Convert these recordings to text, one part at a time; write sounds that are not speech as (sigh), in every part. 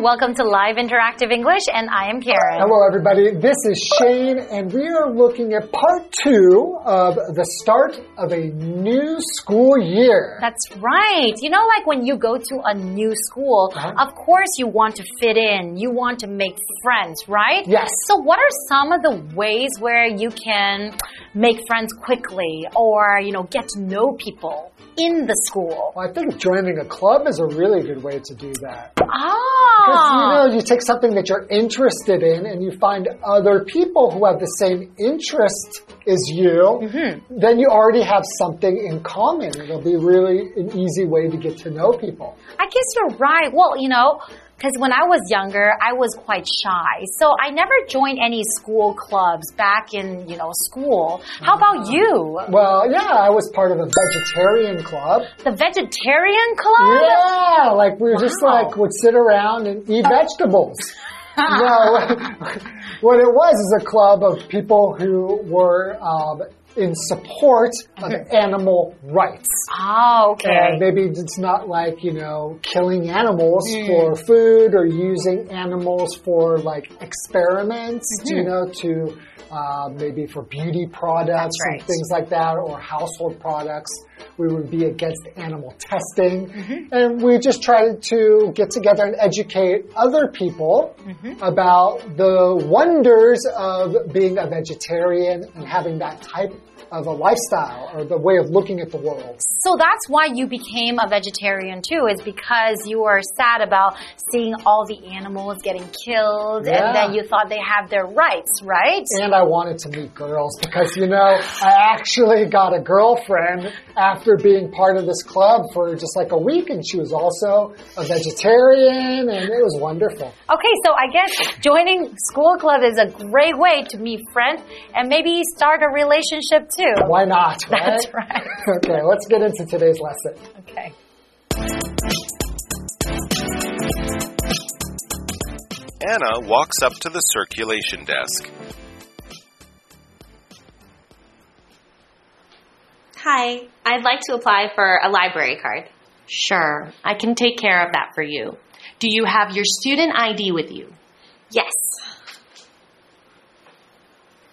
everyone, welcome to Live Interactive English, and I am Karen. Hello, everybody. This is Shane, and we are looking at part two of the start of a new school year. That's right. You know, like when you go to a new school, Uh-huh. of course you want to fit in, you want to make friends, right? Yes. So, what are some of the ways where you can make friends quickly or, you know, get to know people in the school? Well, I think joining a club is a really good way to do that. Ah. You know, you take something that you're interested in and you find other people who have the same interest as you, Mm-hmm. then you already have something in common. It'll be really an easy way to get to know people. I guess you're right. Well, you know, because when I was younger, I was quite shy. So I never joined any school clubs back in, you know, school. How about you? Well, yeah, I was part of a vegetarian club. The vegetarian club? Yeah, like we were just like would sit around and eat (laughs) vegetables. no, (laughs) what it was is a club of people who were um, in support of animal rights. Oh, okay. And maybe it's not like, you know, killing animals mm. for food or using animals for like experiments, you mm-hmm. know, to uh, maybe for beauty products right. and things like that or household products. We would be against animal testing. Mm-hmm. And we just tried to get together and educate other people mm-hmm. about the wonders of being a vegetarian and having that type of a lifestyle or the way of looking at the world. So that's why you became a vegetarian too, is because you were sad about seeing all the animals getting killed Yeah. and then you thought they have their rights, right? And I wanted to meet girls because, you know, I actually got a girlfriend after being part of this club for just like a week, and she was also a vegetarian, and it was wonderful. Okay, so I guess joining school club is a great way to meet friends and maybe start a relationship too. Why not, (laughs) right? That's right. Okay, let's get into today's lesson. Okay. Anna walks up to the circulation desk. Hi, I'd like to apply for a library card. Sure, I can take care of that for you. Do you have your student ID with you? Yes.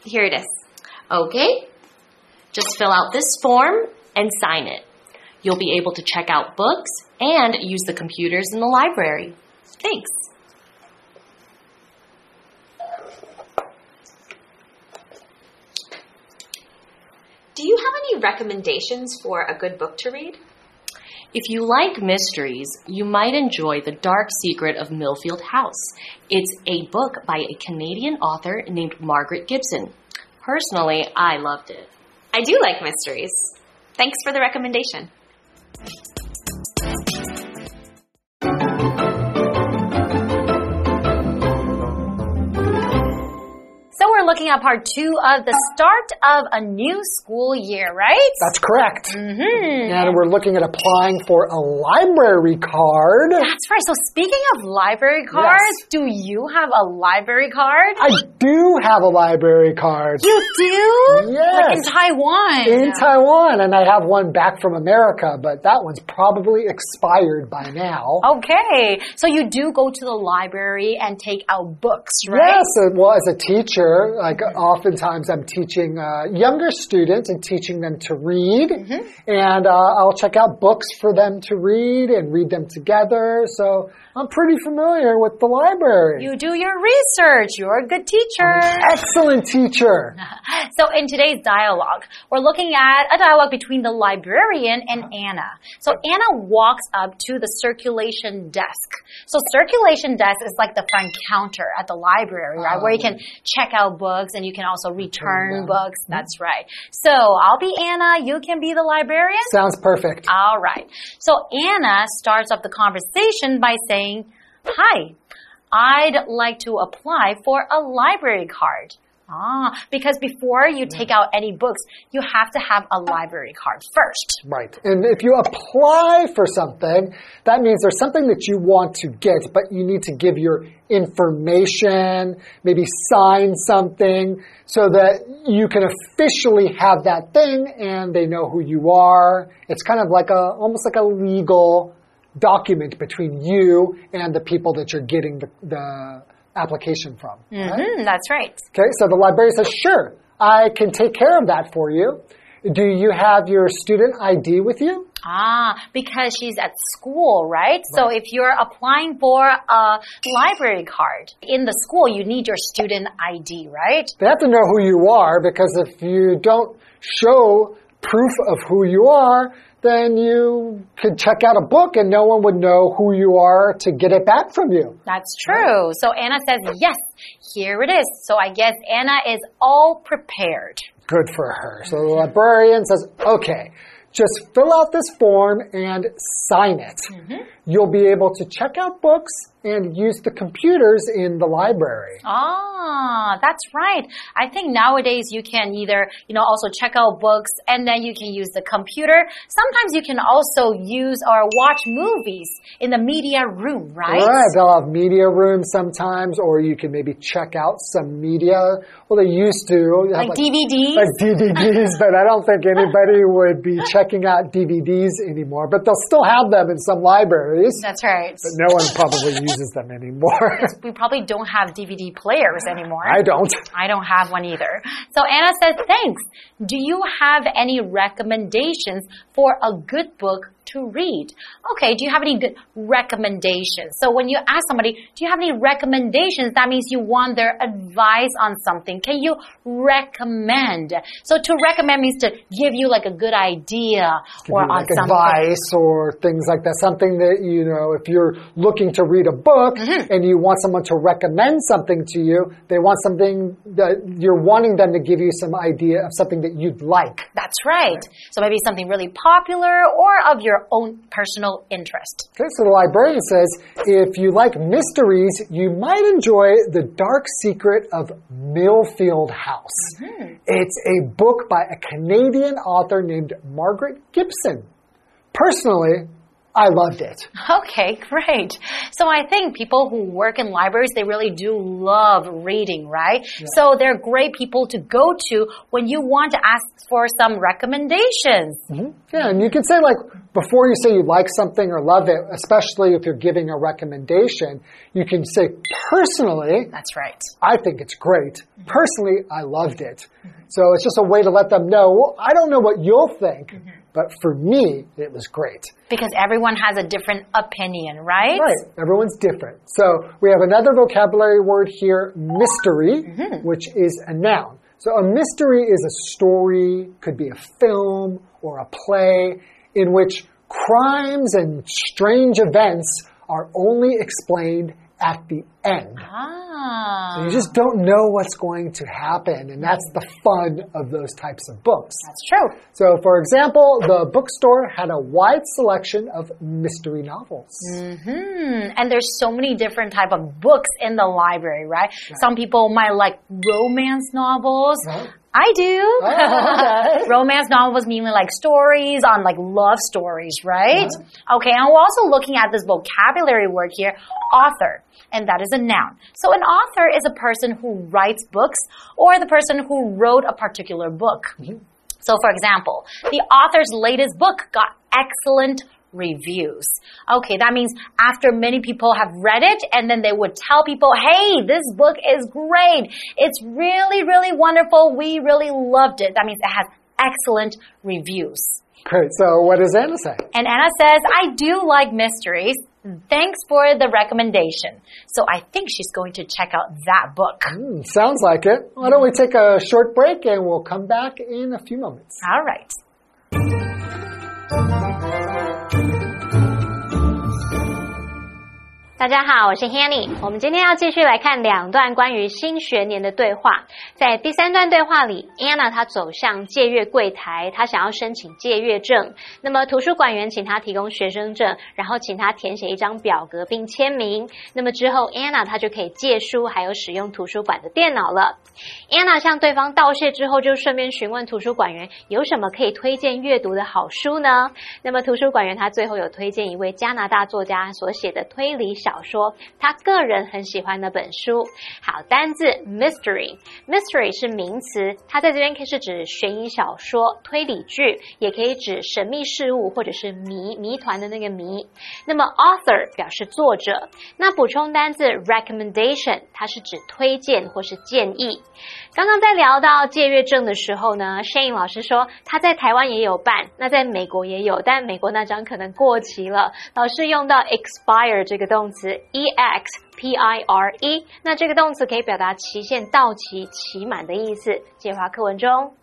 Here it is. Okay. Just fill out this form and sign it. You'll be able to check out books and use the computers in the library. Thanks. Do you have any recommendations for a good book to read? If you like mysteries, you might enjoy The Dark Secret of Millfield House. It's a book by a Canadian author named Margaret Gibson. Personally, I loved it. I do like mysteries. Thanks for the recommendation. Looking at part two of the start of a new school year, right? That's correct. Mm-hmm. And we're looking at applying for a library card. That's right. So speaking of library cards, do you have a library card? I do have a library card you do? Yes. Like in Taiwan. in Taiwan, and I have one back from America, but that one's probably expired by now. Okay. So you do go to the library and take out books, right? Yes, well, as a teacher, like oftentimes I'm teaching uh, younger students and teaching them to read, Mm-hmm. and uh, I'll check out books for them to read and read them together. So I'm pretty familiar with the library. You do your research. You're a good teacher. Excellent teacher. (laughs) So in today's dialogue, we're looking at a dialogue between the librarian and Anna. So Anna walks up to the circulation desk. So circulation desk is like the front counter at the library, right? Where you can check out books and you can also return books. Mm-hmm. That's right. So I'll be Anna. You can be the librarian. Sounds perfect. All right. So Anna starts up the conversation by saying, Hi, I'd like to apply for a library card. Ah, because before you take out any books, you have to have a library card first. Right. And if you apply for something, that means there's something that you want to get, but you need to give your information, maybe sign something so that you can officially have that thing and they know who you are. It's kind of like a, almost like a legal document between you and the people that you're getting the, the application from. Mm -hmm, that's right. Okay, so the librarian says, sure, I can take care of that for you. Do you have your student ID with you? Ah, because she's at school, right? right? So if you're applying for a library card in the school, you need your student ID, right? They have to know who you are because if you don't show proof of who you are, then you could check out a book and no one would know who you are to get it back from you. That's true. So Anna says, yes, here it is. So I guess Anna is all prepared. Good for her. So the librarian says, okay, just fill out this form and sign it. Mm -hmm. You'll be able to check out books and use the computers in the library. Ah, that's right. I think nowadays you can either, you know, also check out books and then you can use the computer. Sometimes you can also use or watch movies in the media room, right? Right. They'll have media rooms sometimes, or you can maybe check out some media. Well, they used to. Like, like DVDs? Like DVDs, but I don't think anybody would be checking out DVDs anymore. But they'll still have them in some libraries. That's right. But no one probably uses them anymore. we probably don't have DVD players anymore. I don't. I don't have one either. So Anna says, thanks. Do you have any recommendations for a good book to read. Okay, do you have any good recommendations? So when you ask somebody, do you have any recommendations? That means you want their advice on something. Can you recommend? So to recommend means to give you like a good idea give or on like advice or things like that. Something that, you know, if you're looking to read a book mm -hmm. and you want someone to recommend something to you, they want something that you're wanting them to give you some idea of something that you'd like. That's right. right. So maybe something really popular or of your own personal interest. Okay, so the librarian says if you like mysteries, you might enjoy The Dark Secret of Millfield House. Mm -hmm. It's a book by a Canadian author named Margaret Gibson. Personally, I loved it. Okay, great. So I think people who work in libraries, they really do love reading, right? Yeah. So they're great people to go to when you want to ask for some recommendations. Mm -hmm. Yeah, and you can say like, before you say you like something or love it, especially if you're giving a recommendation, you can say personally. That's right. I think it's great. Personally, I loved it. Mm -hmm. So it's just a way to let them know, well, I don't know what you'll think. Mm -hmm but for me, it was great. Because everyone has a different opinion, right? Right. Everyone's different. So we have another vocabulary word here, mystery, mm -hmm. which is a noun. So a mystery is a story, could be a film or a play in which crimes and strange events are only explained at the end. Ah. So you just don't know what's going to happen, and that's the fun of those types of books. That's true. So, for example, the bookstore had a wide selection of mystery novels. Mm -hmm. And there's so many different type of books in the library, right? right. Some people might like romance novels. Right. I do. Oh, okay. (laughs) Romance novels meaning like stories on like love stories, right? Uh-huh. Okay, and we're also looking at this vocabulary word here, author, and that is a noun. So an author is a person who writes books or the person who wrote a particular book. Mm -hmm. So for example, the author's latest book got excellent reviews. Okay, that means after many people have read it and then they would tell people, hey, this book is great. It's really, really wonderful. We really loved it. That means it has excellent reviews. Great. So what does Anna say? And Anna says, I do like mysteries. Thanks for the recommendation. So I think she's going to check out that book. Mm, sounds like it. Why don't we take a short break and we'll come back in a few moments. All right. 大家好，我是 Hanny。我们今天要继续来看两段关于新学年的对话。在第三段对话里，Anna 她走向借阅柜台，她想要申请借阅证。那么图书馆员请她提供学生证，然后请她填写一张表格并签名。那么之后，Anna 她就可以借书，还有使用图书馆的电脑了。Anna 向对方道谢之后，就顺便询问图书馆员有什么可以推荐阅读的好书呢？那么图书馆员他最后有推荐一位加拿大作家所写的推理小说，他个人很喜欢的本书。好，单字 mystery，mystery 是名词，它在这边可以是指悬疑小说、推理剧，也可以指神秘事物或者是谜谜团的那个谜。那么 author 表示作者。那补充单字 recommendation，它是指推荐或是建议。刚刚在聊到借阅证的时候呢，Shane 老师说他在台湾也有办，那在美国也有，但美国那张可能过期了。老师用到 expire 这个动词，e x p i r e，那这个动词可以表达期限到期、期满的意思。介华课文中。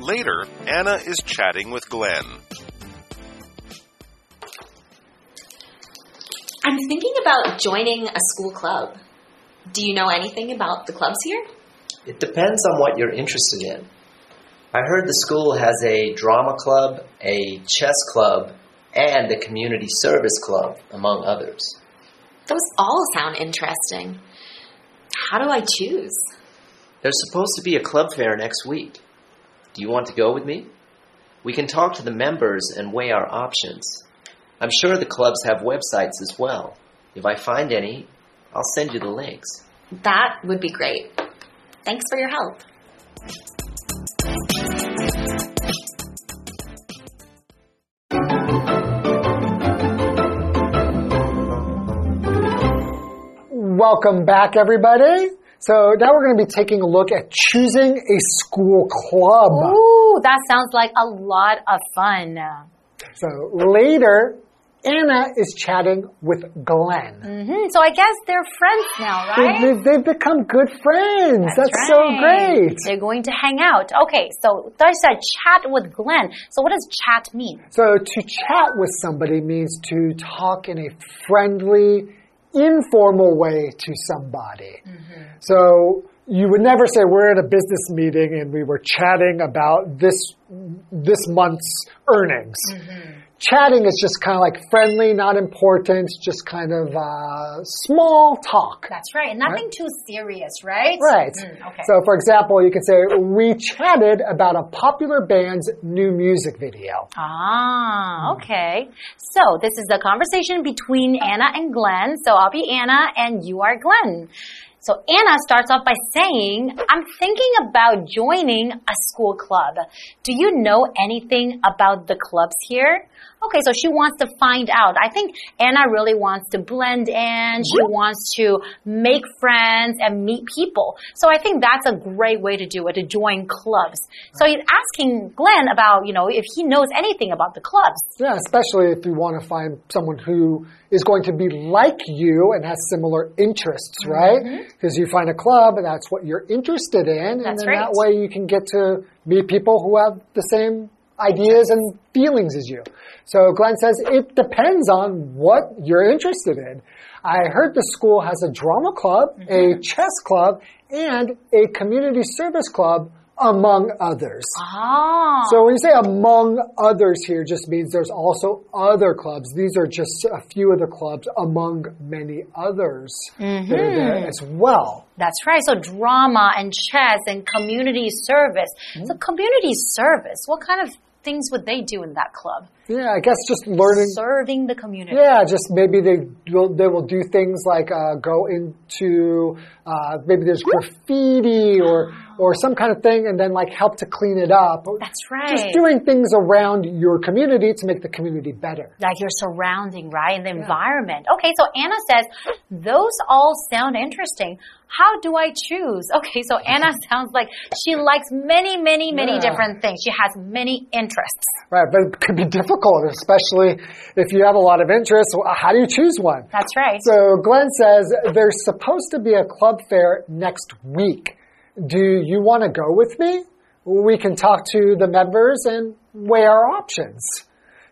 Later, Anna is chatting with Glenn. I'm thinking about joining a school club. Do you know anything about the clubs here? It depends on what you're interested in. I heard the school has a drama club, a chess club, and a community service club, among others. Those all sound interesting. How do I choose? There's supposed to be a club fair next week. Do you want to go with me? We can talk to the members and weigh our options. I'm sure the clubs have websites as well. If I find any, I'll send you the links. That would be great. Thanks for your help. Welcome back, everybody. So now we're going to be taking a look at choosing a school club. Ooh, that sounds like a lot of fun. So later, Anna is chatting with Glenn. Mm -hmm. So I guess they're friends now, right? They, have become good friends. That's, That's right. so great. They're going to hang out. Okay, so there's a chat with Glenn. So what does chat mean? So to chat with somebody means to talk in a friendly, informal way to somebody. Mm -hmm. So you would never say we're at a business meeting and we were chatting about this this month's earnings. Mm -hmm. Chatting is just kind of like friendly, not important, just kind of uh, small talk. That's right. Nothing right? too serious, right? Right. Mm, okay. So, for example, you could say, We chatted about a popular band's new music video. Ah, okay. So, this is the conversation between Anna and Glenn. So, I'll be Anna and you are Glenn. So Anna starts off by saying, I'm thinking about joining a school club. Do you know anything about the clubs here? Okay, so she wants to find out. I think Anna really wants to blend in. She wants to make friends and meet people. So I think that's a great way to do it, to join clubs. So he's asking Glenn about, you know, if he knows anything about the clubs. Yeah, especially if you want to find someone who is going to be like you and has similar interests, right? Because mm -hmm. you find a club and that's what you're interested in. That's and then right. that way you can get to meet people who have the same ideas and feelings as you. So Glenn says it depends on what you're interested in. I heard the school has a drama club, mm -hmm. a chess club, and a community service club, among others. Ah. So when you say among others here, just means there's also other clubs. These are just a few of the clubs among many others mm -hmm. that are there as well. That's right. So drama and chess and community service. Mm -hmm. So community service, what kind of things would they do in that club? Yeah, I guess just learning serving the community. Yeah, just maybe they will they will do things like uh, go into uh, maybe there's graffiti or or some kind of thing, and then like help to clean it up. That's right. Just doing things around your community to make the community better. Like your surrounding, right, and the yeah. environment. Okay, so Anna says those all sound interesting. How do I choose? (laughs) Okay, so Anna (laughs) sounds like she likes many, many, many Yeah. different things. She has many interests. Right, but it could be difficult, especially if you have a lot of interests. How do you choose one? That's right. So Glenn says there's supposed to be a club fair next week. Do you want to go with me? We can talk to the members and weigh our options.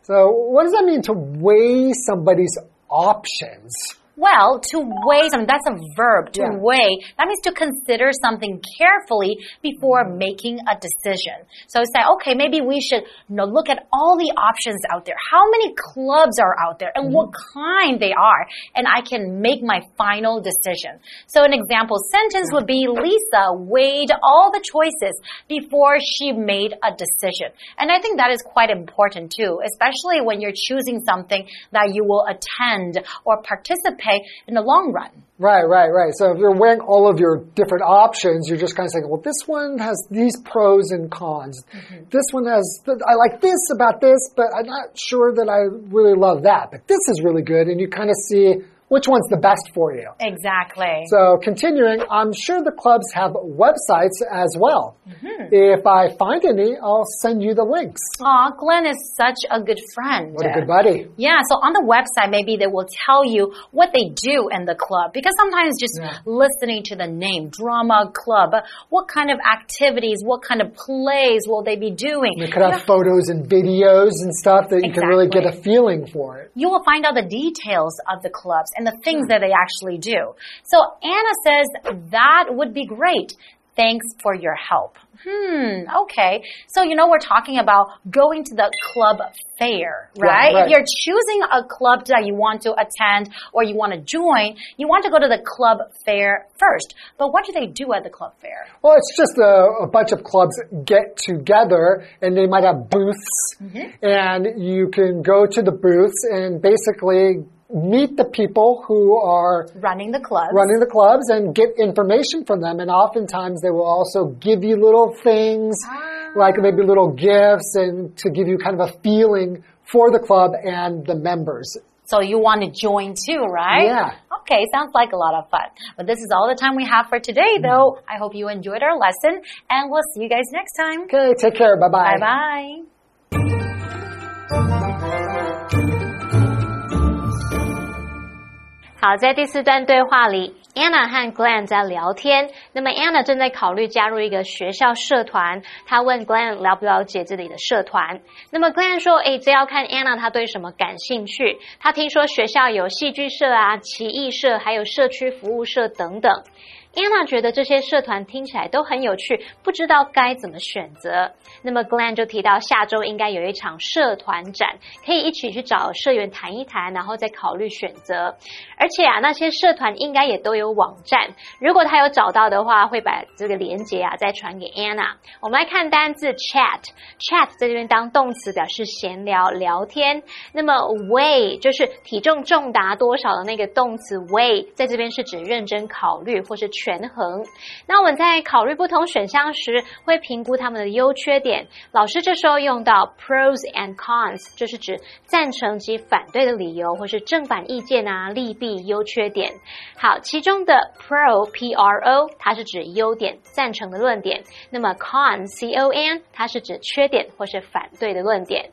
So, what does that mean to weigh somebody's options? Well, to weigh something, that's a verb, to Yeah. weigh. That means to consider something carefully before mm-hmm. making a decision. So say, okay, maybe we should you know, look at all the options out there. How many clubs are out there and mm-hmm. what kind they are? And I can make my final decision. So an example sentence would be Lisa weighed all the choices before she made a decision. And I think that is quite important too, especially when you're choosing something that you will attend or participate in the long run. Right, right, right. So if you're weighing all of your different options, you're just kind of saying, well, this one has these pros and cons. Mm-hmm. This one has, I like this about this, but I'm not sure that I really love that. But this is really good. And you kind of see which one's the best for you. Exactly. So continuing, I'm sure the clubs have websites as well. Mm-hmm. If I find any, I'll send you the links. Aw, Glenn is such a good friend. What a good buddy. Yeah, so on the website, maybe they will tell you what they do in the club. Because sometimes just Yeah. listening to the name, drama club, what kind of activities, what kind of plays will they be doing? They could have photos and videos and stuff that you can really get a feeling for it. you will find out the details of the clubs and the things that they actually do. So Anna says that would be great. Thanks for your help. Hmm, okay. So, you know, we're talking about going to the club fair, Yeah, right? right. If you're choosing a club that you want to attend or you want to join, you want to go to the club fair first. But what do they do at the club fair? Well, it's just a, a bunch of clubs get together and they might have booths and you can go to the booths and basically meet the people who are Running the clubs. running the clubs and get information from them. And oftentimes they will also give you little things ah. like maybe little gifts and to give you kind of a feeling for the club and the members. So you want to join too, right? Yeah. Okay, sounds like a lot of fun. But this is all the time we have for today, mm-hmm. though. I hope you enjoyed our lesson, and we'll see you guys next time. Okay, take care. Bye bye. Bye bye. 好，在第四段对话里，Anna 和 Glenn 在聊天。那么 Anna 正在考虑加入一个学校社团，她问 Glenn 了不了解这里的社团。那么 Glenn 说：“诶，这要看 Anna 她对什么感兴趣。她听说学校有戏剧社啊、棋艺社，还有社区服务社等等。” Anna 觉得这些社团听起来都很有趣，不知道该怎么选择。那么 Glenn 就提到下周应该有一场社团展，可以一起去找社员谈一谈，然后再考虑选择。而且啊，那些社团应该也都有网站，如果他有找到的话，会把这个链接啊再传给 Anna。我们来看单字 chat，chat 在这边当动词表示闲聊、聊天。那么 weigh 就是体重重达多少的那个动词 weigh，在这边是指认真考虑或是权衡。那我们在考虑不同选项时，会评估他们的优缺点。老师这时候用到 pros and cons，就是指赞成及反对的理由，或是正反意见啊、利弊、优缺点。好，其中的 pro p r o 它是指优点、赞成的论点，那么 con c o n 它是指缺点或是反对的论点。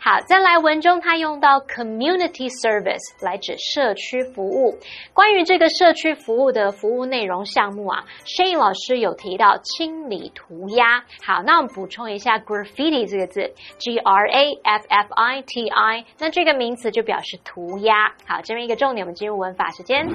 好，再来文中它用到 community service 来指社区服务。关于这个社区服务的服务内容项目啊，Shane 老师有提到清理涂鸦。好，那我们补充一下 graffiti 这个字，G R A F F I T I，那这个名词就表示涂鸦。好，这边一个重点，我们进入文法时间。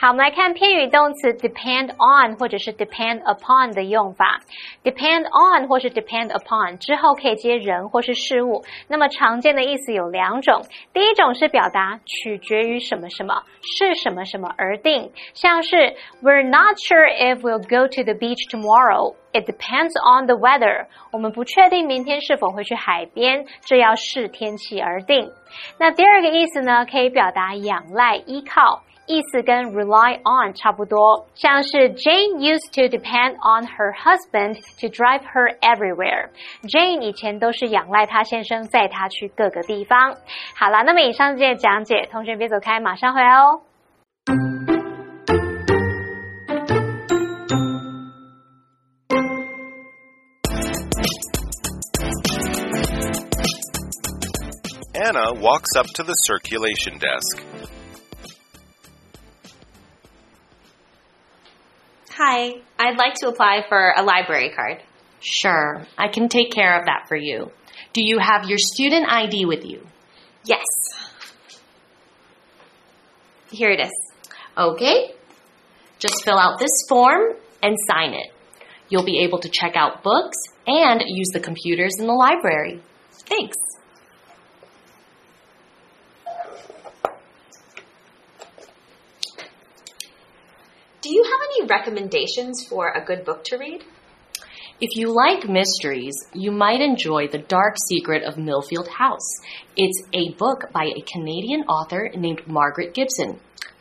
好，我们来看偏语动词 depend on 或者是 depend upon 的用法。depend on 或是 depend upon 之后可以接人或是事物。那么常见的意思有两种，第一种是表达取决于什么什么，是什么什么而定，像是 We're not sure if we'll go to the beach tomorrow. It depends on the weather. 我们不确定明天是否会去海边，这要视天气而定。那第二个意思呢，可以表达仰赖、依靠。意思跟 rely on 差不多，像是 Jane used to depend on her husband to drive her everywhere。Jane 以前都是仰赖她先生载她去各个地方。好了，那么以上这些讲解，同学别走开，马上回来哦。 Anna walks up to the circulation desk. Hi, I'd like to apply for a library card. Sure, I can take care of that for you. Do you have your student ID with you? Yes. Here it is. Okay. Just fill out this form and sign it. You'll be able to check out books and use the computers in the library. Thanks. Do you have any recommendations for a good book to read? If you like mysteries, you might enjoy The Dark Secret of Millfield House. It's a book by a Canadian author named Margaret Gibson.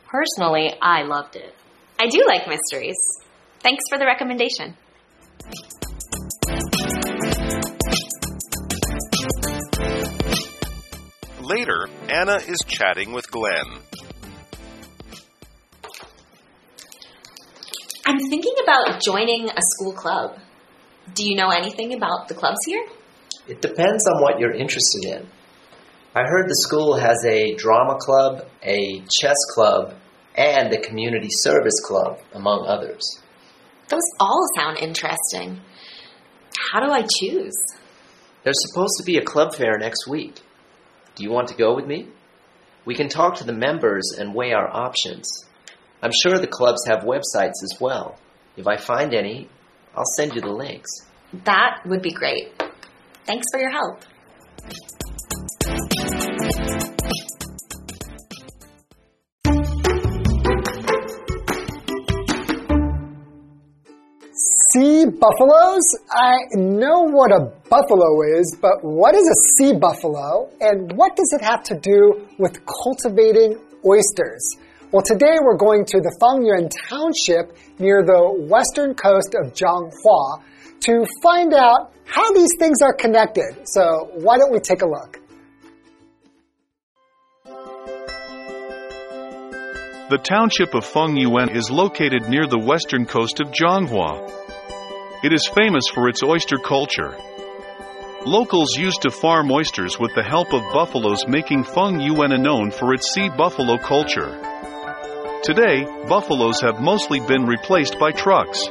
Personally, I loved it. I do like mysteries. Thanks for the recommendation. Later, Anna is chatting with Glenn. I'm thinking about joining a school club. Do you know anything about the clubs here? It depends on what you're interested in. I heard the school has a drama club, a chess club, and a community service club, among others. Those all sound interesting. How do I choose? There's supposed to be a club fair next week. Do you want to go with me? We can talk to the members and weigh our options. I'm sure the clubs have websites as well. If I find any, I'll send you the links. That would be great. Thanks for your help. Sea buffaloes? I know what a buffalo is, but what is a sea buffalo and what does it have to do with cultivating oysters? Well, today we're going to the Fangyuan Township near the western coast of Zhanghua to find out how these things are connected. So, why don't we take a look? The township of Fangyuan is located near the western coast of Zhanghua. It is famous for its oyster culture. Locals used to farm oysters with the help of buffaloes, making Fangyuan known for its sea buffalo culture. Today, buffaloes have mostly been replaced by trucks.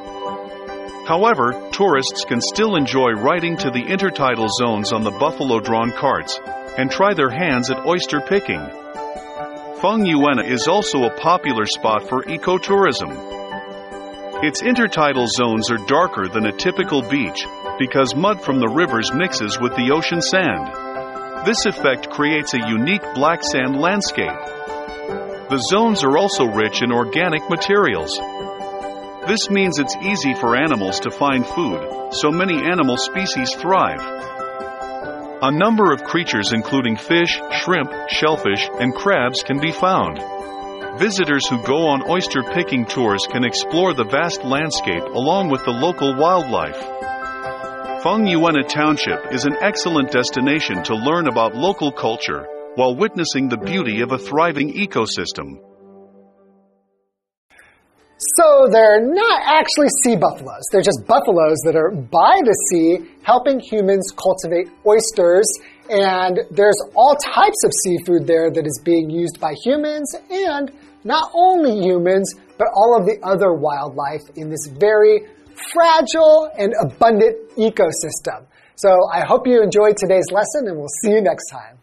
However, tourists can still enjoy riding to the intertidal zones on the buffalo drawn carts and try their hands at oyster picking. Fangyuan is also a popular spot for ecotourism. Its intertidal zones are darker than a typical beach because mud from the rivers mixes with the ocean sand. This effect creates a unique black sand landscape. The zones are also rich in organic materials. This means it's easy for animals to find food, so many animal species thrive. A number of creatures, including fish, shrimp, shellfish, and crabs, can be found. Visitors who go on oyster picking tours can explore the vast landscape along with the local wildlife. Fangyuan Township is an excellent destination to learn about local culture while witnessing the beauty of a thriving ecosystem. So they're not actually sea buffaloes. They're just buffaloes that are by the sea helping humans cultivate oysters. And there's all types of seafood there that is being used by humans and not only humans, but all of the other wildlife in this very fragile and abundant ecosystem. So I hope you enjoyed today's lesson and we'll see you next time.